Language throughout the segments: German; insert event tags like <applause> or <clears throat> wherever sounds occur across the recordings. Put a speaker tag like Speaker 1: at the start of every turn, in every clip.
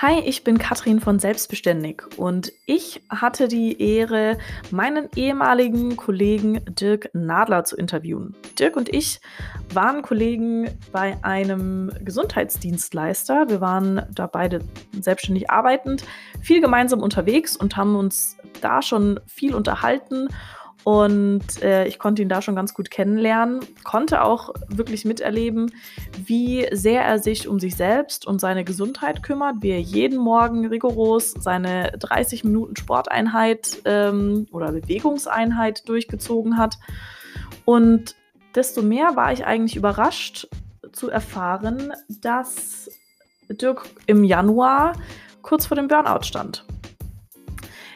Speaker 1: Hi, ich bin Katrin von Selbstbeständig und ich hatte die Ehre, meinen ehemaligen Kollegen Dirk Nadler zu interviewen. Dirk und ich waren Kollegen bei einem Gesundheitsdienstleister. Wir waren da beide selbstständig arbeitend, viel gemeinsam unterwegs und haben uns da schon viel unterhalten und äh, ich konnte ihn da schon ganz gut kennenlernen, konnte auch wirklich miterleben, wie sehr er sich um sich selbst und seine Gesundheit kümmert, wie er jeden Morgen rigoros seine 30 Minuten Sporteinheit ähm, oder Bewegungseinheit durchgezogen hat. Und desto mehr war ich eigentlich überrascht zu erfahren, dass Dirk im Januar kurz vor dem Burnout stand.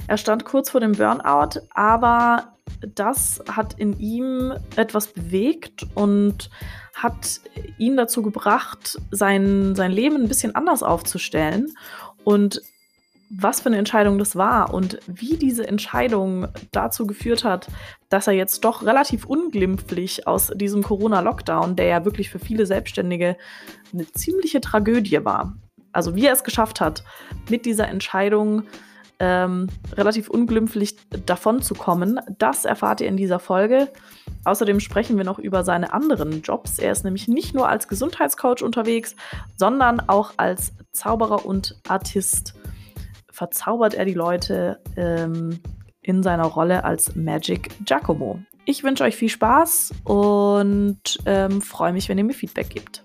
Speaker 1: Er stand kurz vor dem Burnout, aber das hat in ihm etwas bewegt und hat ihn dazu gebracht, sein, sein Leben ein bisschen anders aufzustellen. Und was für eine Entscheidung das war und wie diese Entscheidung dazu geführt hat, dass er jetzt doch relativ unglimpflich aus diesem Corona-Lockdown, der ja wirklich für viele Selbstständige eine ziemliche Tragödie war, also wie er es geschafft hat, mit dieser Entscheidung ähm, relativ unglimpflich davon zu kommen. Das erfahrt ihr in dieser Folge. Außerdem sprechen wir noch über seine anderen Jobs. Er ist nämlich nicht nur als Gesundheitscoach unterwegs, sondern auch als Zauberer und Artist. Verzaubert er die Leute ähm, in seiner Rolle als Magic Giacomo. Ich wünsche euch viel Spaß und ähm, freue mich, wenn ihr mir Feedback gebt.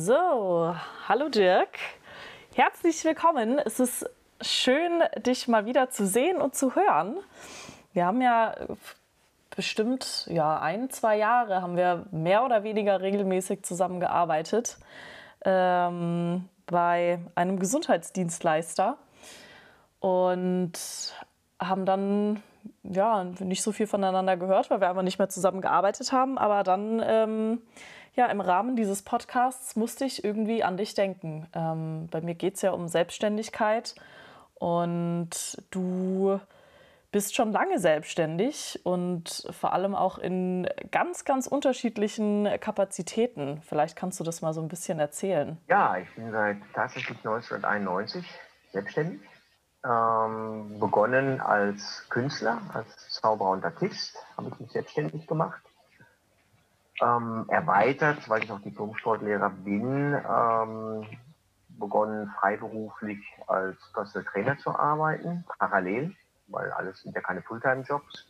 Speaker 1: So, hallo Dirk. Herzlich willkommen. Es ist schön, dich mal wieder zu sehen und zu hören. Wir haben ja bestimmt ja, ein, zwei Jahre haben wir mehr oder weniger regelmäßig zusammengearbeitet ähm, bei einem Gesundheitsdienstleister und haben dann ja nicht so viel voneinander gehört, weil wir einfach nicht mehr zusammengearbeitet haben. Aber dann ähm, ja, im Rahmen dieses Podcasts musste ich irgendwie an dich denken. Ähm, bei mir geht es ja um Selbstständigkeit und du bist schon lange selbstständig und vor allem auch in ganz, ganz unterschiedlichen Kapazitäten. Vielleicht kannst du das mal so ein bisschen erzählen.
Speaker 2: Ja, ich bin seit tatsächlich 1991 selbstständig. Ähm, begonnen als Künstler, als Zauberer und Artist, habe ich mich selbstständig gemacht ähm, erweitert, weil ich auch Diplom-Sportlehrer bin, ähm, begonnen freiberuflich als Personal Trainer zu arbeiten, parallel, weil alles sind ja keine Fulltime-Jobs.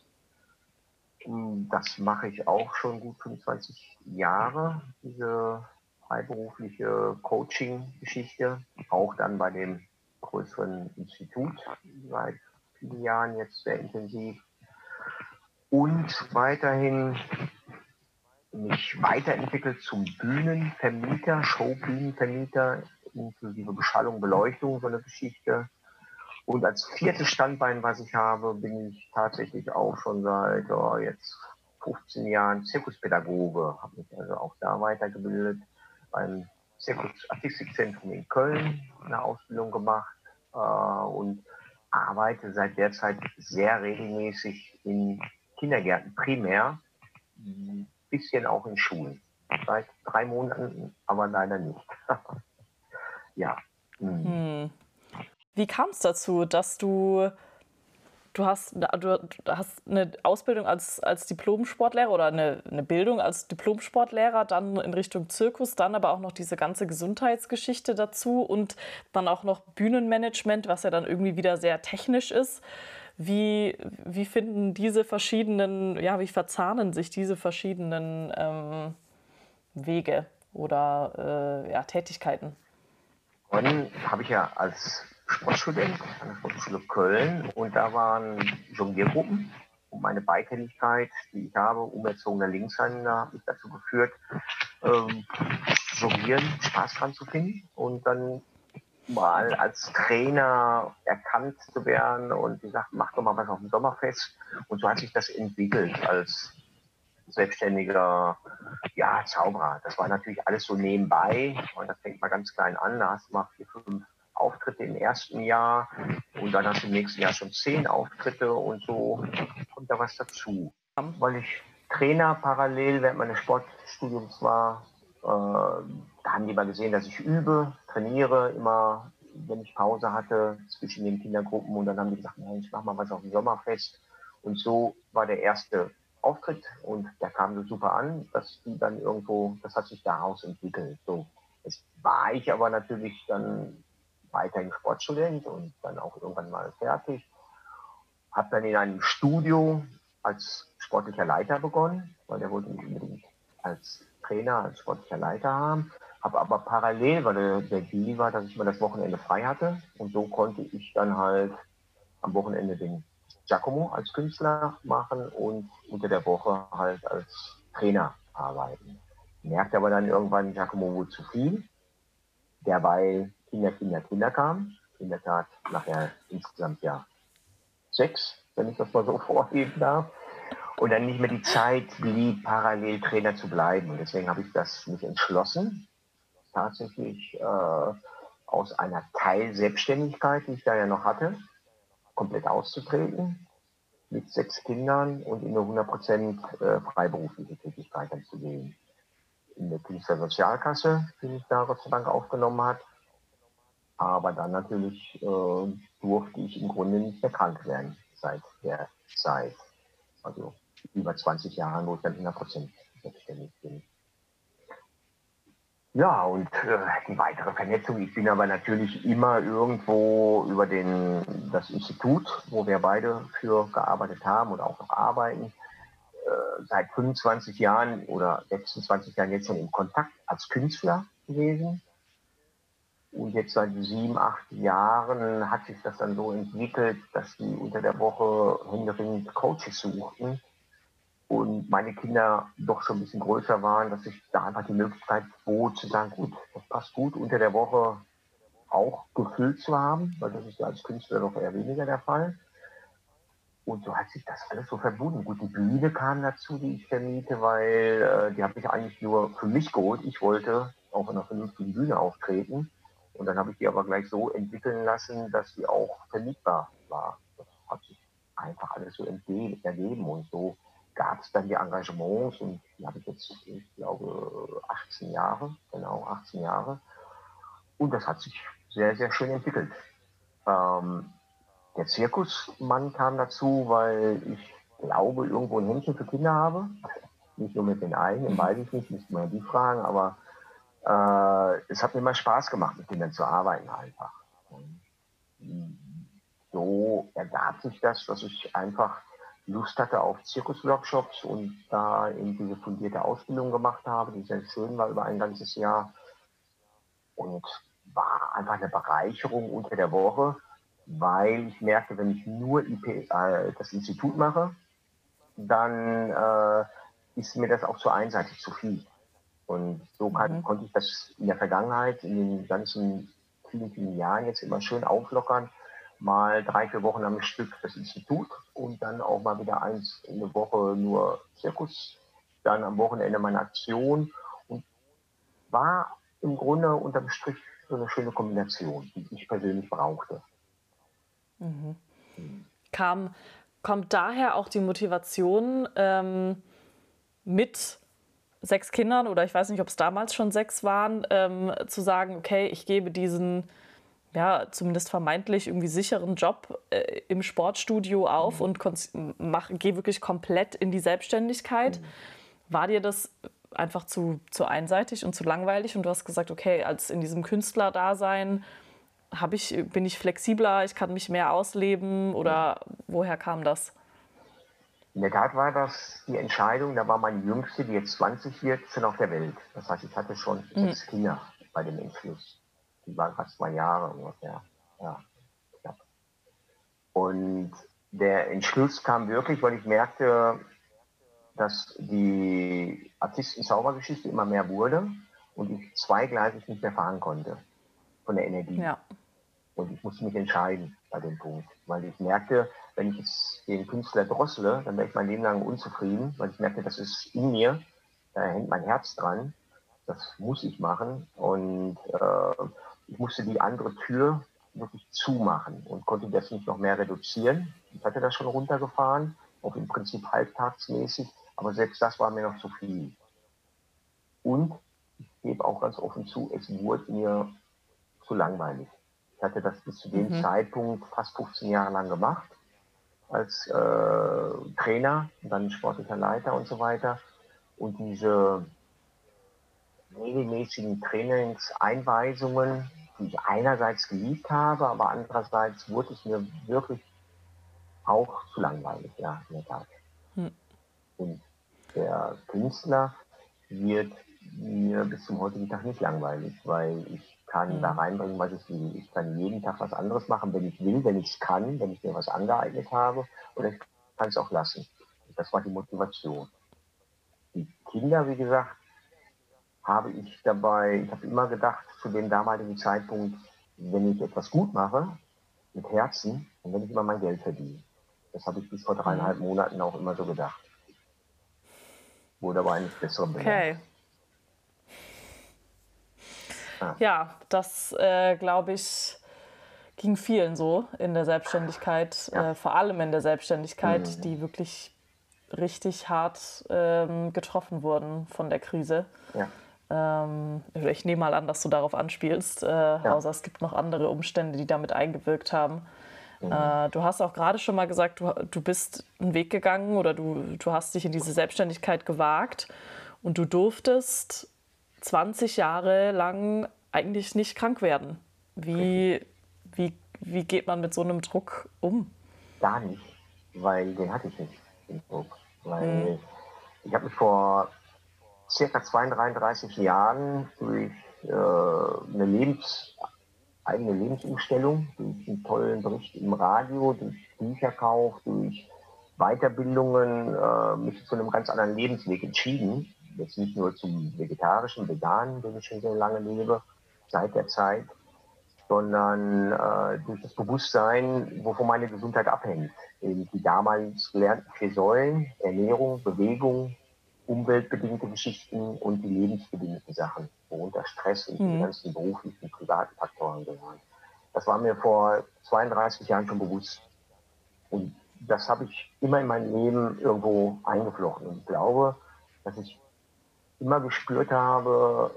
Speaker 2: Ähm, das mache ich auch schon gut 25 Jahre, diese freiberufliche Coaching-Geschichte, auch dann bei dem größeren Institut seit vielen Jahren jetzt sehr intensiv. Und weiterhin mich weiterentwickelt zum Bühnenvermieter, Showbühnenvermieter, inklusive Beschallung, Beleuchtung, so eine Geschichte. Und als viertes Standbein, was ich habe, bin ich tatsächlich auch schon seit oh, jetzt 15 Jahren Zirkuspädagoge, habe mich also auch da weitergebildet, beim Zirkusartistikzentrum in Köln eine Ausbildung gemacht äh, und arbeite seit der Zeit sehr regelmäßig in Kindergärten primär bisschen auch in Schulen. Seit drei Monaten, aber leider nicht. <laughs> ja.
Speaker 1: Mhm. Hm. Wie kam es dazu, dass du, du hast, du hast eine Ausbildung als, als Diplom-Sportlehrer oder eine, eine Bildung als Diplom-Sportlehrer, dann in Richtung Zirkus, dann aber auch noch diese ganze Gesundheitsgeschichte dazu und dann auch noch Bühnenmanagement, was ja dann irgendwie wieder sehr technisch ist. Wie, wie finden diese verschiedenen, ja, wie verzahnen sich diese verschiedenen ähm, Wege oder äh, ja, Tätigkeiten?
Speaker 2: Und habe ich ja als Sportstudent an der Sportschule Köln und da waren Jongliergruppen und meine Beidhändigkeit, die ich habe, umerzogener Linkshänder, hat mich dazu geführt, ähm, Jonglieren Spaß dran zu finden und dann mal als Trainer erkannt zu werden und gesagt, mach doch mal was auf dem Sommerfest. Und so hat sich das entwickelt als selbstständiger ja, Zauberer. Das war natürlich alles so nebenbei. Und das fängt mal ganz klein an. Da hast du mal vier, fünf Auftritte im ersten Jahr und dann hast du im nächsten Jahr schon zehn Auftritte und so kommt da was dazu. Weil ich Trainer parallel während meines Sportstudiums war. Äh, da haben die mal gesehen, dass ich übe, trainiere, immer wenn ich Pause hatte zwischen den Kindergruppen und dann haben die gesagt, ich mach mal was auf dem Sommerfest. Und so war der erste Auftritt und der kam so super an, dass die dann irgendwo, das hat sich daraus entwickelt. So, jetzt war ich aber natürlich dann weiterhin Sportstudent und dann auch irgendwann mal fertig. Habe dann in einem Studio als sportlicher Leiter begonnen, weil der wollte mich unbedingt als Trainer, als sportlicher Leiter haben. Habe aber parallel, weil der, Deal war, dass ich mal das Wochenende frei hatte. Und so konnte ich dann halt am Wochenende den Giacomo als Künstler machen und unter der Woche halt als Trainer arbeiten. Merkte aber dann irgendwann, Giacomo wurde zu viel, derweil Kinder, Kinder, Kinder kamen. In der Tat nachher insgesamt ja sechs, wenn ich das mal so <laughs> vorgeben darf. Und dann nicht mehr die Zeit blieb, parallel Trainer zu bleiben. Und deswegen habe ich das mich entschlossen, tatsächlich äh, aus einer Teilselbstständigkeit, die ich da ja noch hatte, komplett auszutreten, mit sechs Kindern und in eine 100% äh, freiberufliche Tätigkeit zu gehen. In der Künstlersozialkasse, die mich da Gott sei Dank aufgenommen hat. Aber dann natürlich äh, durfte ich im Grunde nicht mehr krank werden seit der Zeit. Also über 20 Jahre, wo ich dann 100% selbstständig bin. Ja, und äh, die weitere Vernetzung. Ich bin aber natürlich immer irgendwo über den, das Institut, wo wir beide für gearbeitet haben und auch noch arbeiten, äh, seit 25 Jahren oder 26 Jahren jetzt schon in Kontakt als Künstler gewesen. Und jetzt seit sieben, acht Jahren hat sich das dann so entwickelt, dass die unter der Woche händeringend Coaches suchten und meine Kinder doch schon ein bisschen größer waren, dass ich da einfach die Möglichkeit bot, zu sagen, gut, das passt gut, unter der Woche auch gefüllt zu haben, weil das ist ja als Künstler doch eher weniger der Fall. Und so hat sich das alles so verbunden. Gut, die Bühne kam dazu, die ich vermiete, weil äh, die habe ich eigentlich nur für mich geholt. Ich wollte auf einer vernünftigen Bühne auftreten. Und dann habe ich die aber gleich so entwickeln lassen, dass sie auch vermietbar war. Das hat sich einfach alles so ergeben und so gab es dann die Engagements und die habe ich jetzt, ich glaube, 18 Jahre, genau 18 Jahre. Und das hat sich sehr, sehr schön entwickelt. Ähm, der Zirkusmann kam dazu, weil ich glaube, irgendwo ein Händchen für Kinder habe. Nicht nur mit den eigenen, weiß ich nicht, müsste man die fragen, aber äh, es hat mir immer Spaß gemacht, mit Kindern zu arbeiten einfach. Und so ergab sich das, dass ich einfach Lust hatte auf Zirkusworkshops und da eben diese fundierte Ausbildung gemacht habe, die sehr schön war über ein ganzes Jahr und war einfach eine Bereicherung unter der Woche, weil ich merkte, wenn ich nur IP, äh, das Institut mache, dann äh, ist mir das auch zu einseitig zu viel. Und so kann, mhm. konnte ich das in der Vergangenheit, in den ganzen vielen, vielen Jahren jetzt immer schön auflockern mal drei, vier Wochen am Stück das Institut und dann auch mal wieder eins in der Woche nur Zirkus, dann am Wochenende meine Aktion und war im Grunde unterm Strich so eine schöne Kombination, die ich persönlich brauchte.
Speaker 1: Mhm. Kam, kommt daher auch die Motivation ähm, mit sechs Kindern oder ich weiß nicht, ob es damals schon sechs waren, ähm, zu sagen, okay, ich gebe diesen ja, zumindest vermeintlich irgendwie sicheren Job äh, im Sportstudio auf mhm. und mach, geh wirklich komplett in die Selbstständigkeit. Mhm. War dir das einfach zu, zu einseitig und zu langweilig und du hast gesagt, okay, als in diesem Künstlerdasein ich, bin ich flexibler, ich kann mich mehr ausleben oder mhm. woher kam das?
Speaker 2: In der Tat war das die Entscheidung, da war meine Jüngste, die jetzt 20 wird, schon auf der Welt. Das heißt, ich hatte schon mhm. sechs Kinder bei dem Entschluss die waren fast zwei Jahre ungefähr. Ja, knapp. Und der Entschluss kam wirklich, weil ich merkte, dass die Artisten-Zaubergeschichte immer mehr wurde und ich zweigleisig nicht mehr fahren konnte von der Energie. Ja. Und ich musste mich entscheiden bei dem Punkt, weil ich merkte, wenn ich jetzt den Künstler drossle, dann wäre ich mein Leben lang unzufrieden, weil ich merkte, das ist in mir, da hängt mein Herz dran, das muss ich machen. Und äh, ich musste die andere Tür wirklich zumachen und konnte das nicht noch mehr reduzieren. Ich hatte das schon runtergefahren, auch im Prinzip halbtagsmäßig, aber selbst das war mir noch zu viel. Und ich gebe auch ganz offen zu, es wurde mir zu langweilig. Ich hatte das bis zu dem mhm. Zeitpunkt fast 15 Jahre lang gemacht, als äh, Trainer, dann sportlicher Leiter und so weiter. Und diese regelmäßigen Trainingseinweisungen, die ich einerseits geliebt habe, aber andererseits wurde es mir wirklich auch zu langweilig, ja, in der Tat. Hm. Und der Künstler wird mir bis zum heutigen Tag nicht langweilig, weil ich kann hm. da reinbringen, was ich will. Ich kann jeden Tag was anderes machen, wenn ich will, wenn ich es kann, wenn ich mir was angeeignet habe, oder ich kann es auch lassen. Und das war die Motivation. Die Kinder, wie gesagt, habe ich dabei, ich habe immer gedacht, zu dem damaligen Zeitpunkt, wenn ich etwas gut mache, mit Herzen, dann werde ich immer mein Geld verdienen. Das habe ich bis vor dreieinhalb mhm. Monaten auch immer so gedacht. Wurde aber eines Besseren
Speaker 1: Okay. Ah. Ja, das äh, glaube ich ging vielen so in der Selbstständigkeit, ja. äh, vor allem in der Selbstständigkeit, mhm. die wirklich richtig hart ähm, getroffen wurden von der Krise. Ja. Ähm, ich nehme mal an, dass du darauf anspielst, äh, ja. außer es gibt noch andere Umstände, die damit eingewirkt haben. Mhm. Äh, du hast auch gerade schon mal gesagt, du, du bist einen Weg gegangen oder du, du hast dich in diese Selbstständigkeit gewagt und du durftest 20 Jahre lang eigentlich nicht krank werden. Wie, wie, wie geht man mit so einem Druck um?
Speaker 2: Gar nicht, weil den hatte ich nicht, den Druck. Weil mhm. ich habe mich vor circa 32 Jahren durch äh, eine Lebens, eigene Lebensumstellung, durch einen tollen Bericht im Radio, durch Bücherkauf, durch Weiterbildungen äh, mich zu einem ganz anderen Lebensweg entschieden. Jetzt nicht nur zum vegetarischen, veganen, den ich schon sehr lange lebe, seit der Zeit, sondern äh, durch das Bewusstsein, wovon meine Gesundheit abhängt. Eben die damals gelernten vier Säulen, Ernährung, Bewegung, umweltbedingte Geschichten und die lebensbedingten Sachen, worunter Stress und mhm. die ganzen beruflichen, privaten Faktoren gehören. Das war mir vor 32 Jahren schon bewusst. Und das habe ich immer in mein Leben irgendwo eingeflochten. Und ich glaube, dass ich immer gespürt habe,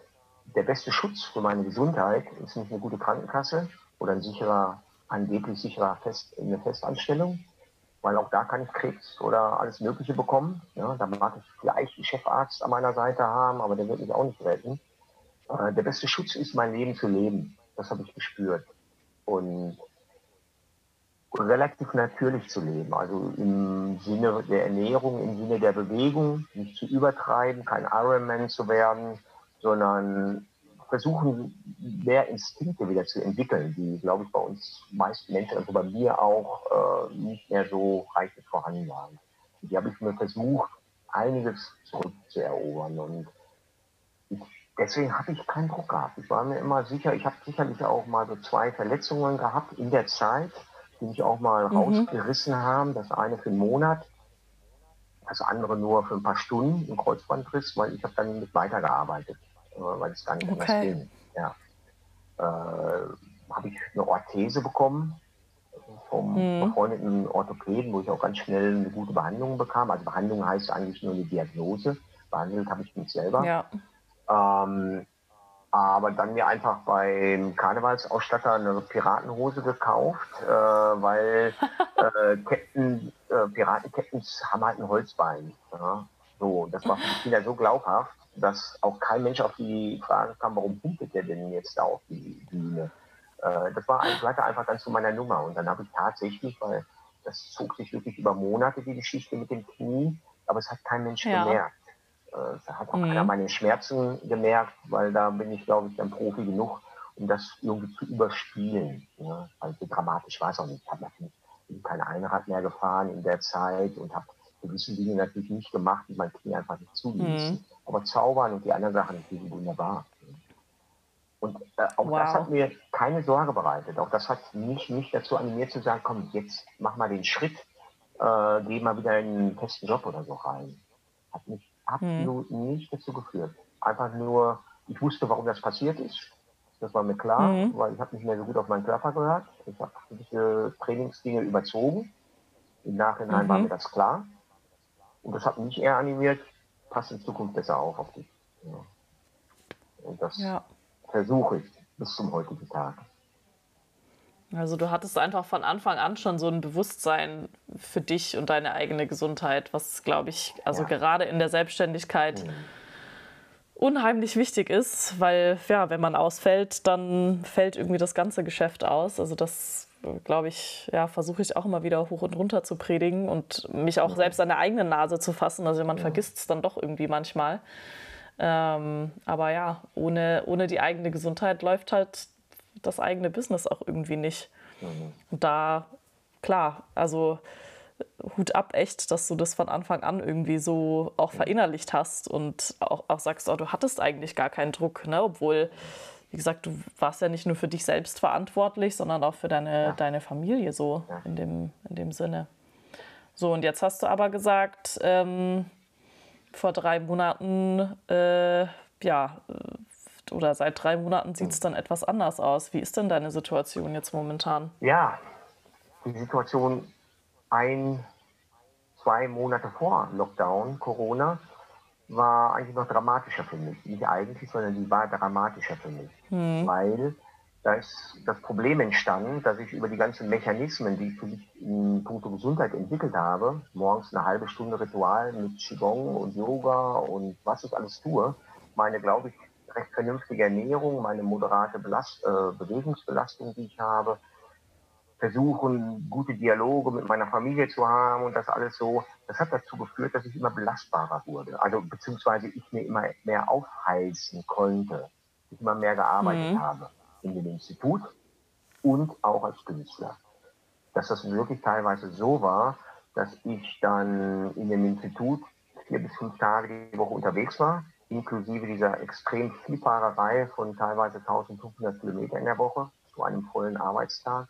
Speaker 2: der beste Schutz für meine Gesundheit ist nicht eine gute Krankenkasse oder ein sicherer, angeblich sicherer Fest, eine Festanstellung, weil auch da kann ich Krebs oder alles Mögliche bekommen. Ja, da mag ich vielleicht einen Chefarzt an meiner Seite haben, aber der wird mich auch nicht retten. Äh, der beste Schutz ist, mein Leben zu leben. Das habe ich gespürt. Und relativ natürlich zu leben, also im Sinne der Ernährung, im Sinne der Bewegung, nicht zu übertreiben, kein Ironman zu werden, sondern versuchen, mehr Instinkte wieder zu entwickeln, die, glaube ich, bei uns meisten Menschen, also bei mir auch, äh, nicht mehr so reichlich vorhanden waren. Die habe ich mir versucht, einiges zurückzuerobern. Und ich, deswegen habe ich keinen Druck gehabt. Ich war mir immer sicher, ich habe sicherlich auch mal so zwei Verletzungen gehabt in der Zeit, die mich auch mal mhm. rausgerissen haben. Das eine für einen Monat, das andere nur für ein paar Stunden, ein Kreuzbandriss, weil ich habe dann mit weitergearbeitet weil es gar nicht okay. anders ging. Ja. Äh, habe ich eine Orthese bekommen vom hm. befreundeten Orthopäden, wo ich auch ganz schnell eine gute Behandlung bekam. Also Behandlung heißt eigentlich nur eine Diagnose. Behandelt habe ich mich selber. Ja. Ähm, aber dann mir einfach beim Karnevalsausstatter eine Piratenhose gekauft, äh, weil <laughs> äh, Ketten, äh, Piratenketten haben halt ein Holzbein. Ja? So, das war für die Kinder so glaubhaft, dass auch kein Mensch auf die Frage kam, warum humpelt der denn jetzt da auf die Bühne? Äh, das war ein, einfach dann zu meiner Nummer. Und dann habe ich tatsächlich, weil das zog sich wirklich über Monate, die Geschichte mit dem Knie, aber es hat kein Mensch ja. gemerkt. Äh, es hat auch mhm. keiner meine Schmerzen gemerkt, weil da bin ich, glaube ich, dann Profi genug, um das irgendwie zu überspielen. Ja? Also dramatisch war es auch nicht. Ich habe natürlich keine Einrad mehr gefahren in der Zeit und habe gewisse Dinge natürlich nicht gemacht, die mein Knie einfach nicht zuließ. Mhm. Aber Zaubern und die anderen Sachen natürlich wunderbar. Und äh, auch wow. das hat mir keine Sorge bereitet. Auch das hat mich nicht dazu animiert zu sagen, komm, jetzt mach mal den Schritt, äh, geh mal wieder in einen festen Job oder so rein. Hat mich absolut mhm. nicht dazu geführt. Einfach nur, ich wusste, warum das passiert ist. Das war mir klar, mhm. weil ich habe nicht mehr so gut auf meinen Körper gehört. Ich habe gewisse Trainingsdinge überzogen. Im Nachhinein war mhm. mir das klar. Und das hat mich eher animiert, pass in Zukunft besser auf auf dich. Ja. Und das ja. versuche ich bis zum heutigen Tag.
Speaker 1: Also du hattest einfach von Anfang an schon so ein Bewusstsein für dich und deine eigene Gesundheit, was, glaube ich, also ja. gerade in der Selbstständigkeit mhm. unheimlich wichtig ist, weil ja, wenn man ausfällt, dann fällt irgendwie das ganze Geschäft aus. Also das, glaube ich, ja, versuche ich auch immer wieder hoch und runter zu predigen und mich auch mhm. selbst an der eigenen Nase zu fassen. Also man ja. vergisst es dann doch irgendwie manchmal. Ähm, aber ja, ohne, ohne die eigene Gesundheit läuft halt das eigene Business auch irgendwie nicht. Mhm. Und da, klar, also Hut ab, echt, dass du das von Anfang an irgendwie so auch verinnerlicht hast und auch, auch sagst, oh, du hattest eigentlich gar keinen Druck, ne? obwohl, wie gesagt, du warst ja nicht nur für dich selbst verantwortlich, sondern auch für deine, ja. deine Familie so ja. in, dem, in dem Sinne. So, und jetzt hast du aber gesagt, ähm, vor drei Monaten, äh, ja, oder seit drei Monaten sieht es dann etwas anders aus. Wie ist denn deine Situation jetzt momentan?
Speaker 2: Ja, die Situation ein, zwei Monate vor Lockdown, Corona, war eigentlich noch dramatischer für mich. Nicht eigentlich, sondern die war dramatischer für mich. Hm. Weil da ist das Problem entstanden, dass ich über die ganzen Mechanismen, die ich für mich in puncto Gesundheit entwickelt habe, morgens eine halbe Stunde Ritual mit Qigong und Yoga und was ich alles tue, meine, glaube ich, recht vernünftige Ernährung, meine moderate Belast äh, Bewegungsbelastung, die ich habe, versuchen, gute Dialoge mit meiner Familie zu haben und das alles so, das hat dazu geführt, dass ich immer belastbarer wurde. Also beziehungsweise ich mir immer mehr aufheizen konnte, ich immer mehr gearbeitet mhm. habe in dem Institut und auch als Künstler. Dass das wirklich teilweise so war, dass ich dann in dem Institut vier bis fünf Tage die Woche unterwegs war, inklusive dieser extrem Vielfahrerei von teilweise 1500 Kilometer in der Woche zu einem vollen Arbeitstag.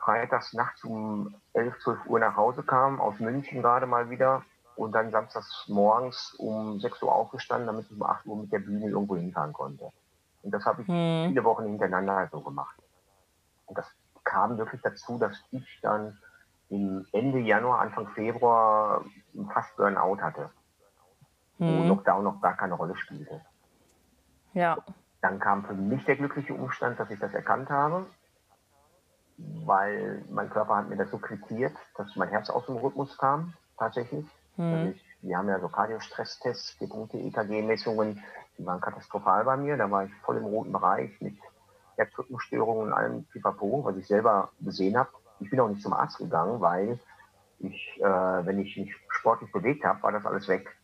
Speaker 2: Freitags nachts um 11, 12 Uhr nach Hause kam, aus München gerade mal wieder und dann samstags morgens um 6 Uhr aufgestanden, damit ich um 8 Uhr mit der Bühne irgendwo hinfahren konnte. Und das habe ich hm. viele Wochen hintereinander so gemacht. Und das kam wirklich dazu, dass ich dann im Ende Januar, Anfang Februar fast Burnout hatte wo mhm. Lockdown noch gar keine Rolle spielte.
Speaker 1: Ja.
Speaker 2: Dann kam für mich der glückliche Umstand, dass ich das erkannt habe, weil mein Körper hat mir das so quittiert, dass mein Herz aus dem Rhythmus kam, tatsächlich. Mhm. Ich, wir haben ja so Cardio-Stresstests, vier Punkte EKG-Messungen, die waren katastrophal bei mir. Da war ich voll im roten Bereich mit Herzrhythmusstörungen und allem Pipapo, was ich selber gesehen habe. Ich bin auch nicht zum Arzt gegangen, weil ich, äh, wenn ich mich sportlich bewegt habe, war das alles weg.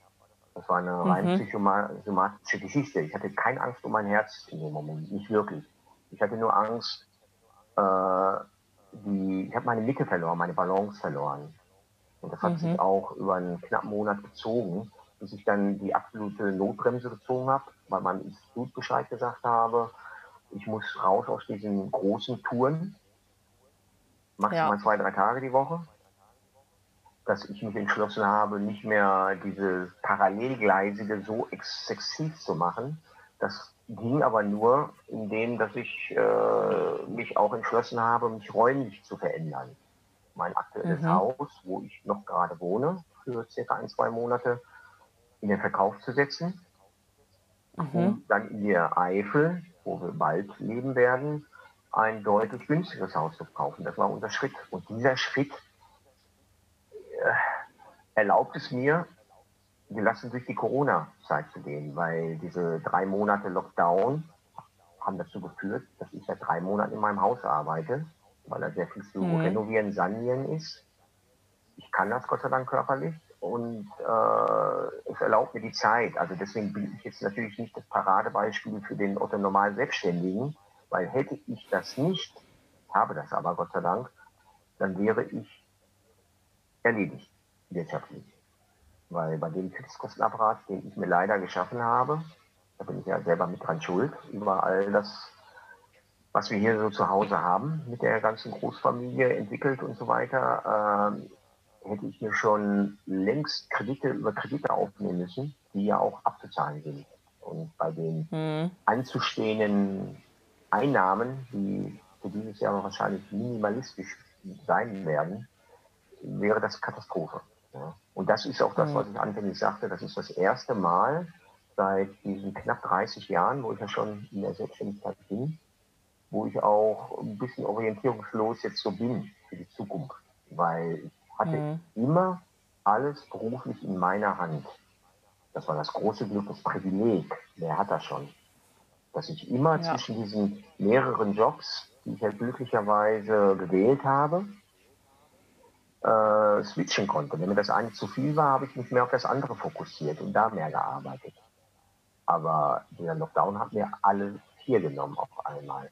Speaker 2: Das war eine mhm. rein psychosomatische Geschichte. Ich hatte keine Angst um mein Herz in dem Moment, nicht wirklich. Ich hatte nur Angst, die, ich habe meine Mitte verloren, meine Balance verloren. Und das hat mhm. sich auch über einen knappen Monat gezogen, bis ich dann die absolute Notbremse gezogen habe, weil mein Institut Bescheid gesagt habe, ich muss raus aus diesen großen Touren, maximal ja. zwei, drei Tage die Woche dass ich mich entschlossen habe, nicht mehr diese Parallelgleisige so exzessiv zu machen. Das ging aber nur, indem dass ich äh, mich auch entschlossen habe, mich räumlich zu verändern. Mein aktuelles mhm. Haus, wo ich noch gerade wohne, für circa ein, zwei Monate, in den Verkauf zu setzen. Mhm. Dann in der Eifel, wo wir bald leben werden, ein deutlich günstigeres Haus zu kaufen. Das war unser Schritt. Und dieser Schritt erlaubt es mir, gelassen durch die Corona-Zeit zu gehen, weil diese drei Monate Lockdown haben dazu geführt, dass ich seit drei Monaten in meinem Haus arbeite, weil da sehr viel zu mhm. renovieren, sanieren ist. Ich kann das Gott sei Dank körperlich und äh, es erlaubt mir die Zeit. Also deswegen bin ich jetzt natürlich nicht das Paradebeispiel für den Otto normal Selbstständigen, weil hätte ich das nicht, habe das aber Gott sei Dank, dann wäre ich erledigt wirtschaftlich. Weil bei dem Fixkostenapparat, den ich mir leider geschaffen habe, da bin ich ja selber mit dran schuld, über all das, was wir hier so zu Hause haben, mit der ganzen Großfamilie entwickelt und so weiter, äh, hätte ich mir schon längst Kredite über Kredite aufnehmen müssen, die ja auch abzuzahlen sind. Und bei den mhm. anzustehenden Einnahmen, die für dieses Jahr wahrscheinlich minimalistisch sein werden, wäre das Katastrophe. Ja. Und das ist auch das, mhm. was ich anfänglich sagte, das ist das erste Mal seit diesen knapp 30 Jahren, wo ich ja schon in der Selbstständigkeit bin, wo ich auch ein bisschen orientierungslos jetzt so bin für die Zukunft. Weil ich hatte mhm. immer alles beruflich in meiner Hand. Das war das große Glück, das Privileg. Wer hat das schon? Dass ich immer ja. zwischen diesen mehreren Jobs, die ich ja glücklicherweise gewählt habe, äh, switchen konnte. Wenn mir das eine zu viel war, habe ich mich mehr auf das andere fokussiert und da mehr gearbeitet. Aber dieser Lockdown hat mir alle vier genommen auf einmal.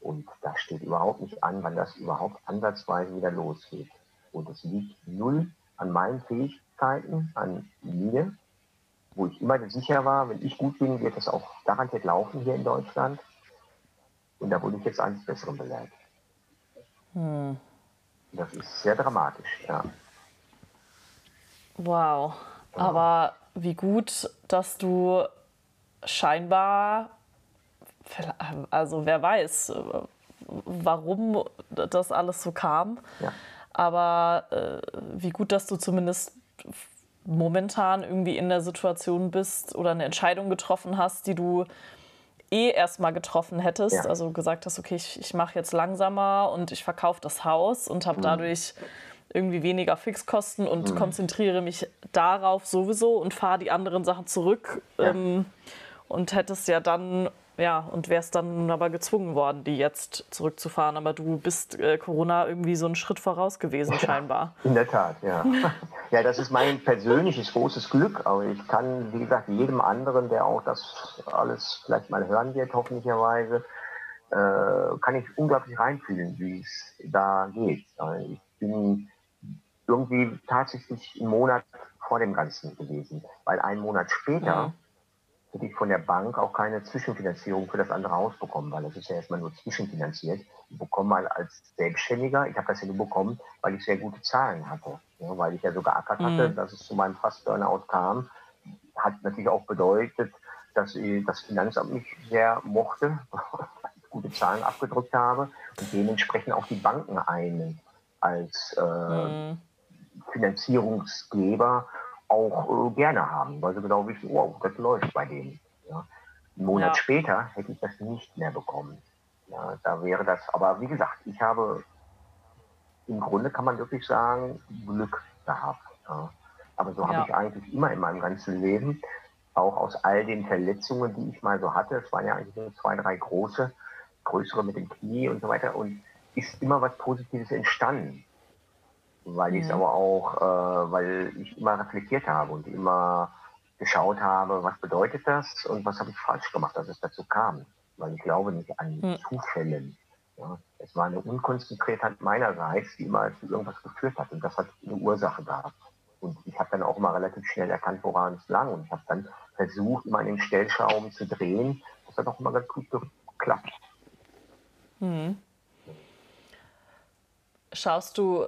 Speaker 2: Und da steht überhaupt nicht an, wann das überhaupt ansatzweise wieder losgeht. Und es liegt null an meinen Fähigkeiten, an mir, wo ich immer sicher war, wenn ich gut bin, wird das auch garantiert laufen hier in Deutschland. Und da wurde ich jetzt eines Besseren belehrt. Hm. Das ist sehr dramatisch, ja.
Speaker 1: Wow. Aber wie gut, dass du scheinbar, also wer weiß, warum das alles so kam. Ja. Aber äh, wie gut, dass du zumindest momentan irgendwie in der Situation bist oder eine Entscheidung getroffen hast, die du eh erstmal getroffen hättest. Ja. Also gesagt hast, okay, ich, ich mache jetzt langsamer und ich verkaufe das Haus und habe mhm. dadurch irgendwie weniger Fixkosten und mhm. konzentriere mich darauf sowieso und fahre die anderen Sachen zurück. Ja. Ähm, und hättest ja dann ja, und wärst dann aber gezwungen worden, die jetzt zurückzufahren. Aber du bist äh, Corona irgendwie so einen Schritt voraus gewesen, scheinbar.
Speaker 2: In der Tat, ja. <laughs> ja, das ist mein persönliches großes Glück. Aber ich kann, wie gesagt, jedem anderen, der auch das alles vielleicht mal hören wird, hoffentlicherweise, äh, kann ich unglaublich reinfühlen, wie es da geht. Ich bin irgendwie tatsächlich einen Monat vor dem Ganzen gewesen, weil einen Monat später mhm hätte ich von der Bank auch keine Zwischenfinanzierung für das andere Haus bekommen, weil das ist ja erstmal nur zwischenfinanziert. Ich bekomme mal als Selbstständiger, ich habe das ja nur bekommen, weil ich sehr gute Zahlen hatte, ja, weil ich ja so geackert hatte, mhm. dass es zu meinem Fast-Burnout kam. Hat natürlich auch bedeutet, dass das Finanzamt mich sehr mochte, weil <laughs> ich gute Zahlen abgedrückt habe und dementsprechend auch die Banken einen als äh, mhm. Finanzierungsgeber auch äh, gerne haben, weil sie genau wissen, wow, das läuft bei denen. Ja. Einen Monat ja. später hätte ich das nicht mehr bekommen. Ja, da wäre das, aber wie gesagt, ich habe im Grunde kann man wirklich sagen, Glück gehabt. Ja. Aber so habe ich eigentlich immer in meinem ganzen Leben, auch aus all den Verletzungen, die ich mal so hatte, es waren ja eigentlich nur zwei, drei große, größere mit dem Knie und so weiter, und ist immer was Positives entstanden weil ich es aber auch, äh, weil ich immer reflektiert habe und immer geschaut habe, was bedeutet das und was habe ich falsch gemacht, dass es dazu kam. Weil ich glaube nicht an mhm. Zufällen. Ja. Es war eine Unkonzentriertheit meinerseits, die immer zu irgendwas geführt hat und das hat eine Ursache gehabt. Und ich habe dann auch immer relativ schnell erkannt, woran es lang und ich habe dann versucht, immer an den Stellschrauben zu drehen. Das hat auch immer ganz gut geklappt.
Speaker 1: Mhm. Schaust du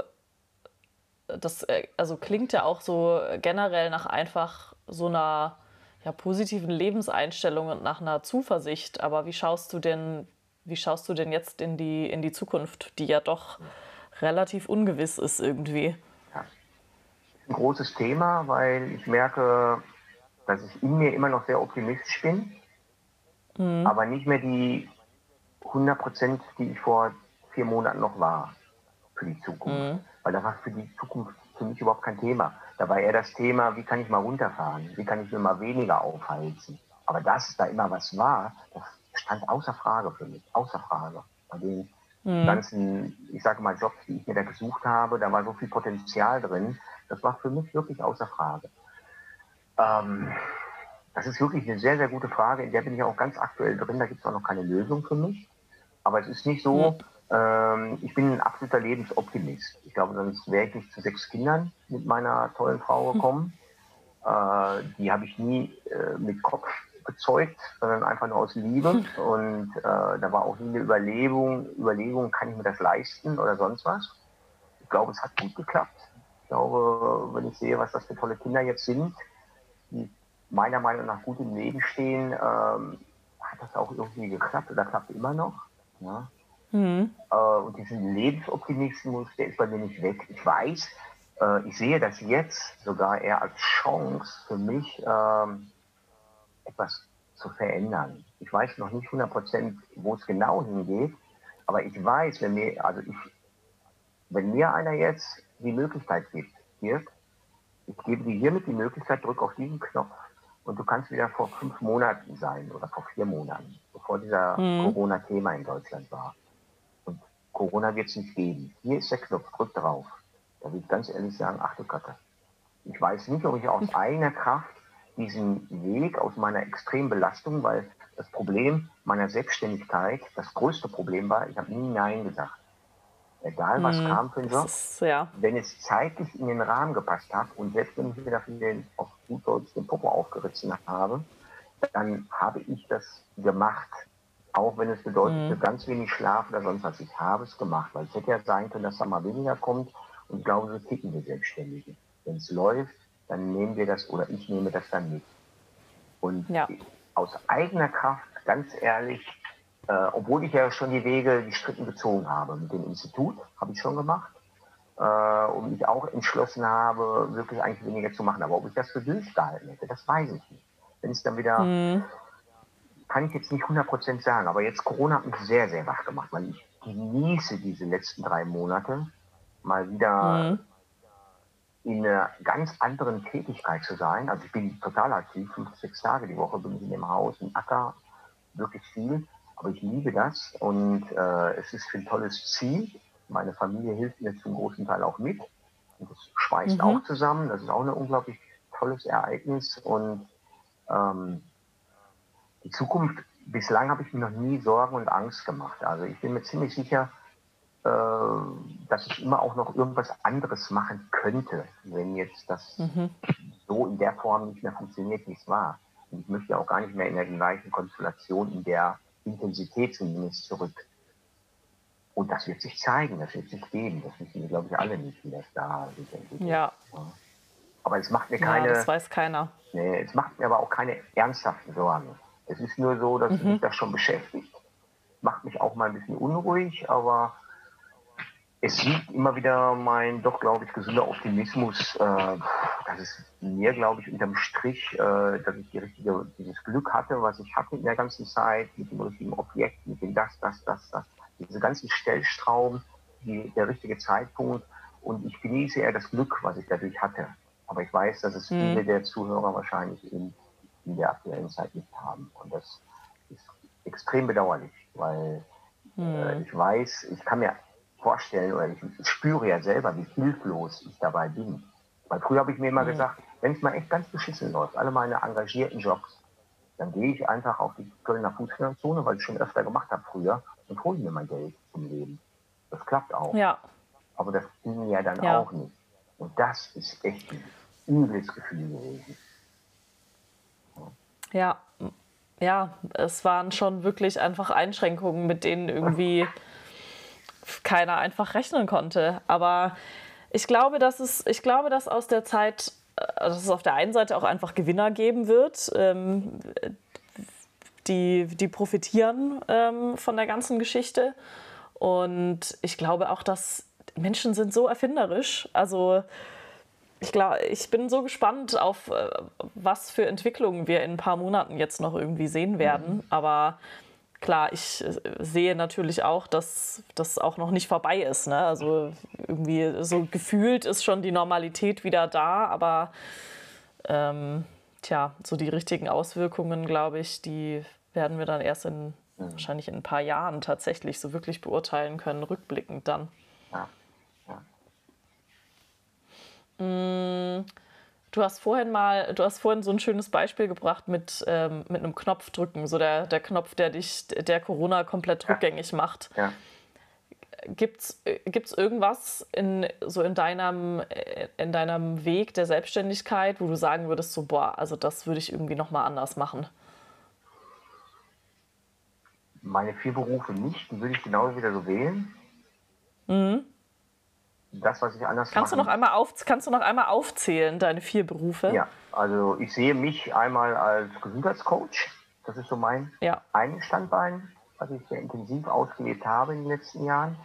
Speaker 1: das äh, also klingt ja auch so generell nach einfach so einer ja, positiven Lebenseinstellung und nach einer Zuversicht. Aber wie schaust du denn, wie schaust du denn jetzt in die, in die Zukunft, die ja doch relativ ungewiss ist irgendwie? Ja.
Speaker 2: Ein großes Thema, weil ich merke, dass ich in mir immer noch sehr optimistisch bin, mhm. aber nicht mehr die 100 Prozent, die ich vor vier Monaten noch war für die Zukunft. Mhm weil das war für die Zukunft für mich überhaupt kein Thema. Da war eher das Thema, wie kann ich mal runterfahren, wie kann ich mir mal weniger aufheizen. Aber dass da immer was war, das stand außer Frage für mich, außer Frage. Bei den mhm. ganzen, ich sage mal, Jobs, die ich mir da gesucht habe, da war so viel Potenzial drin, das war für mich wirklich außer Frage. Ähm, das ist wirklich eine sehr, sehr gute Frage, in der bin ich auch ganz aktuell drin, da gibt es auch noch keine Lösung für mich. Aber es ist nicht so, mhm. Ähm, ich bin ein absoluter Lebensoptimist. Ich glaube, sonst wäre ich nicht zu sechs Kindern mit meiner tollen Frau hm. gekommen. Äh, die habe ich nie äh, mit Kopf gezeugt, sondern einfach nur aus Liebe. Hm. Und äh, da war auch nie eine Überlegung, Überlegung, kann ich mir das leisten oder sonst was. Ich glaube, es hat gut geklappt. Ich glaube, wenn ich sehe, was das für tolle Kinder jetzt sind, die meiner Meinung nach gut im Leben stehen, ähm, hat das auch irgendwie geklappt oder klappt immer noch. Ja. Mhm. Äh, und diesen Lebensoptimismus, der ist bei mir nicht weg. Ich weiß, äh, äh, ich sehe das jetzt sogar eher als Chance für mich, ähm, etwas zu verändern. Ich weiß noch nicht 100 wo es genau hingeht, aber ich weiß, wenn mir, also ich, wenn mir einer jetzt die Möglichkeit gibt, Dirk, ich gebe dir hiermit die Möglichkeit, drück auf diesen Knopf und du kannst wieder vor fünf Monaten sein oder vor vier Monaten, bevor dieser mhm. Corona-Thema in Deutschland war. Corona wird es nicht geben. Hier ist der Knopf, drück drauf. Da will ich ganz ehrlich sagen, ach du Kacke. Ich weiß nicht, ob ich aus <laughs> eigener Kraft diesen Weg aus meiner extremen Belastung, weil das Problem meiner Selbstständigkeit, das größte Problem war, ich habe nie Nein gesagt. Egal was hm, kam für einen Job, ist, ja. wenn es zeitlich in den Rahmen gepasst hat und selbst wenn ich mir dafür den, auf gut Deutsch den Popo aufgerissen habe, dann habe ich das gemacht. Auch wenn es bedeutet, hm. ganz wenig Schlaf oder sonst was. Ich habe es gemacht, weil es hätte ja sein können, dass da mal weniger kommt und ich glaube, so ticken wir Selbstständige. Wenn es läuft, dann nehmen wir das oder ich nehme das dann mit. Und ja. aus eigener Kraft, ganz ehrlich, äh, obwohl ich ja schon die Wege, die Stricken gezogen habe mit dem Institut, habe ich schon gemacht. Äh, und ich auch entschlossen habe, wirklich eigentlich weniger zu machen. Aber ob ich das für durchgehalten hätte, das weiß ich nicht. Wenn es dann wieder, mhm. Kann ich jetzt nicht 100% sagen, aber jetzt Corona hat mich sehr, sehr wach gemacht, weil ich genieße diese letzten drei Monate mal wieder mhm in einer ganz anderen Tätigkeit zu sein. Also ich bin total aktiv, fünf, sechs Tage die Woche bin ich in dem Haus, im Acker, wirklich viel. Aber ich liebe das und äh, es ist ein tolles Ziel. Meine Familie hilft mir zum großen Teil auch mit. Und das schweißt mhm. auch zusammen. Das ist auch ein unglaublich tolles Ereignis. Und ähm, die Zukunft, bislang habe ich mir noch nie Sorgen und Angst gemacht. Also ich bin mir ziemlich sicher, äh, dass ich immer auch noch irgendwas anderes machen könnte, wenn jetzt das mhm. so in der Form nicht mehr funktioniert, wie es war. Und ich möchte auch gar nicht mehr in der gleichen Konstellation, in der Intensität zumindest zurück. Und das wird sich zeigen, das wird sich geben. Das wissen wir, glaube ich, alle nicht, wie das da sich
Speaker 1: entwickelt. Ja.
Speaker 2: Aber es macht mir keine. Ja,
Speaker 1: das weiß keiner.
Speaker 2: Nee, es macht mir aber auch keine ernsthaften Sorgen. Es ist nur so, dass mhm. mich das schon beschäftigt. Macht mich auch mal ein bisschen unruhig, aber es liegt immer wieder mein doch, glaube ich, gesunder Optimismus, äh, dass es mir, glaube ich, unterm Strich, äh, dass ich die richtige, dieses Glück hatte, was ich hatte in der ganzen Zeit, mit dem richtigen Objekt, mit dem das, das, das, das, diese ganzen Stellstrauben, die, der richtige Zeitpunkt. Und ich genieße eher das Glück, was ich dadurch hatte. Aber ich weiß, dass es mhm. viele der Zuhörer wahrscheinlich in, in der aktuellen Zeit nicht haben. Und das ist extrem bedauerlich, weil mhm. äh, ich weiß, ich kann mir vorstellen oder ich, spüre ja selber, wie hilflos ich dabei bin. Weil früher habe ich mir immer mhm. gesagt, wenn es mal echt ganz beschissen läuft, alle meine engagierten Jobs, dann gehe ich einfach auf die Kölner Fußgängerzone, weil ich schon öfter gemacht habe früher, und hole mir mein Geld zum Leben. Das klappt auch.
Speaker 1: Ja.
Speaker 2: Aber das ging ja dann ja. auch nicht. Und das ist echt ein übles Gefühl gewesen.
Speaker 1: Ja, ja, es waren schon wirklich einfach Einschränkungen, mit denen irgendwie keiner einfach rechnen konnte. Aber ich glaube, dass es, ich glaube, dass aus der Zeit, äh, dass es auf der einen Seite auch einfach Gewinner geben wird, ähm, die, die profitieren ähm, von der ganzen Geschichte. Und ich glaube auch, dass Menschen sind so erfinderisch. Also ich glaube, ich bin so gespannt auf, äh, was für Entwicklungen wir in ein paar Monaten jetzt noch irgendwie sehen werden. Mhm. Aber klar, ich äh, sehe natürlich auch, dass das auch noch nicht vorbei ist. Ne? Also irgendwie so gefühlt ist schon die Normalität wieder da, aber ähm, tja, so die richtigen Auswirkungen, glaube ich, die werden wir dann erst in wahrscheinlich in ein paar Jahren tatsächlich so wirklich beurteilen können, rückblickend dann. Ja. Ja. Du hast vorhin mal, du hast vorhin so ein schönes Beispiel gebracht mit, ähm, mit einem Knopfdrücken, so der, der Knopf, der dich, der Corona komplett rückgängig macht. Ja. Gibt's, gibt's irgendwas in, so in deinem, in deinem Weg der Selbstständigkeit, wo du sagen würdest, so, boah, also das würde ich irgendwie nochmal anders machen?
Speaker 2: Meine vier Berufe nicht, die würde ich genauso wieder so wählen. Mhm das, was ich anders
Speaker 1: kannst machen. Du noch einmal auf, kannst du noch einmal aufzählen, deine vier Berufe?
Speaker 2: Ja, also ich sehe mich einmal als Gesundheitscoach. Das ist so mein ja. ein Standbein, was ich sehr intensiv ausgelebt habe in den letzten Jahren.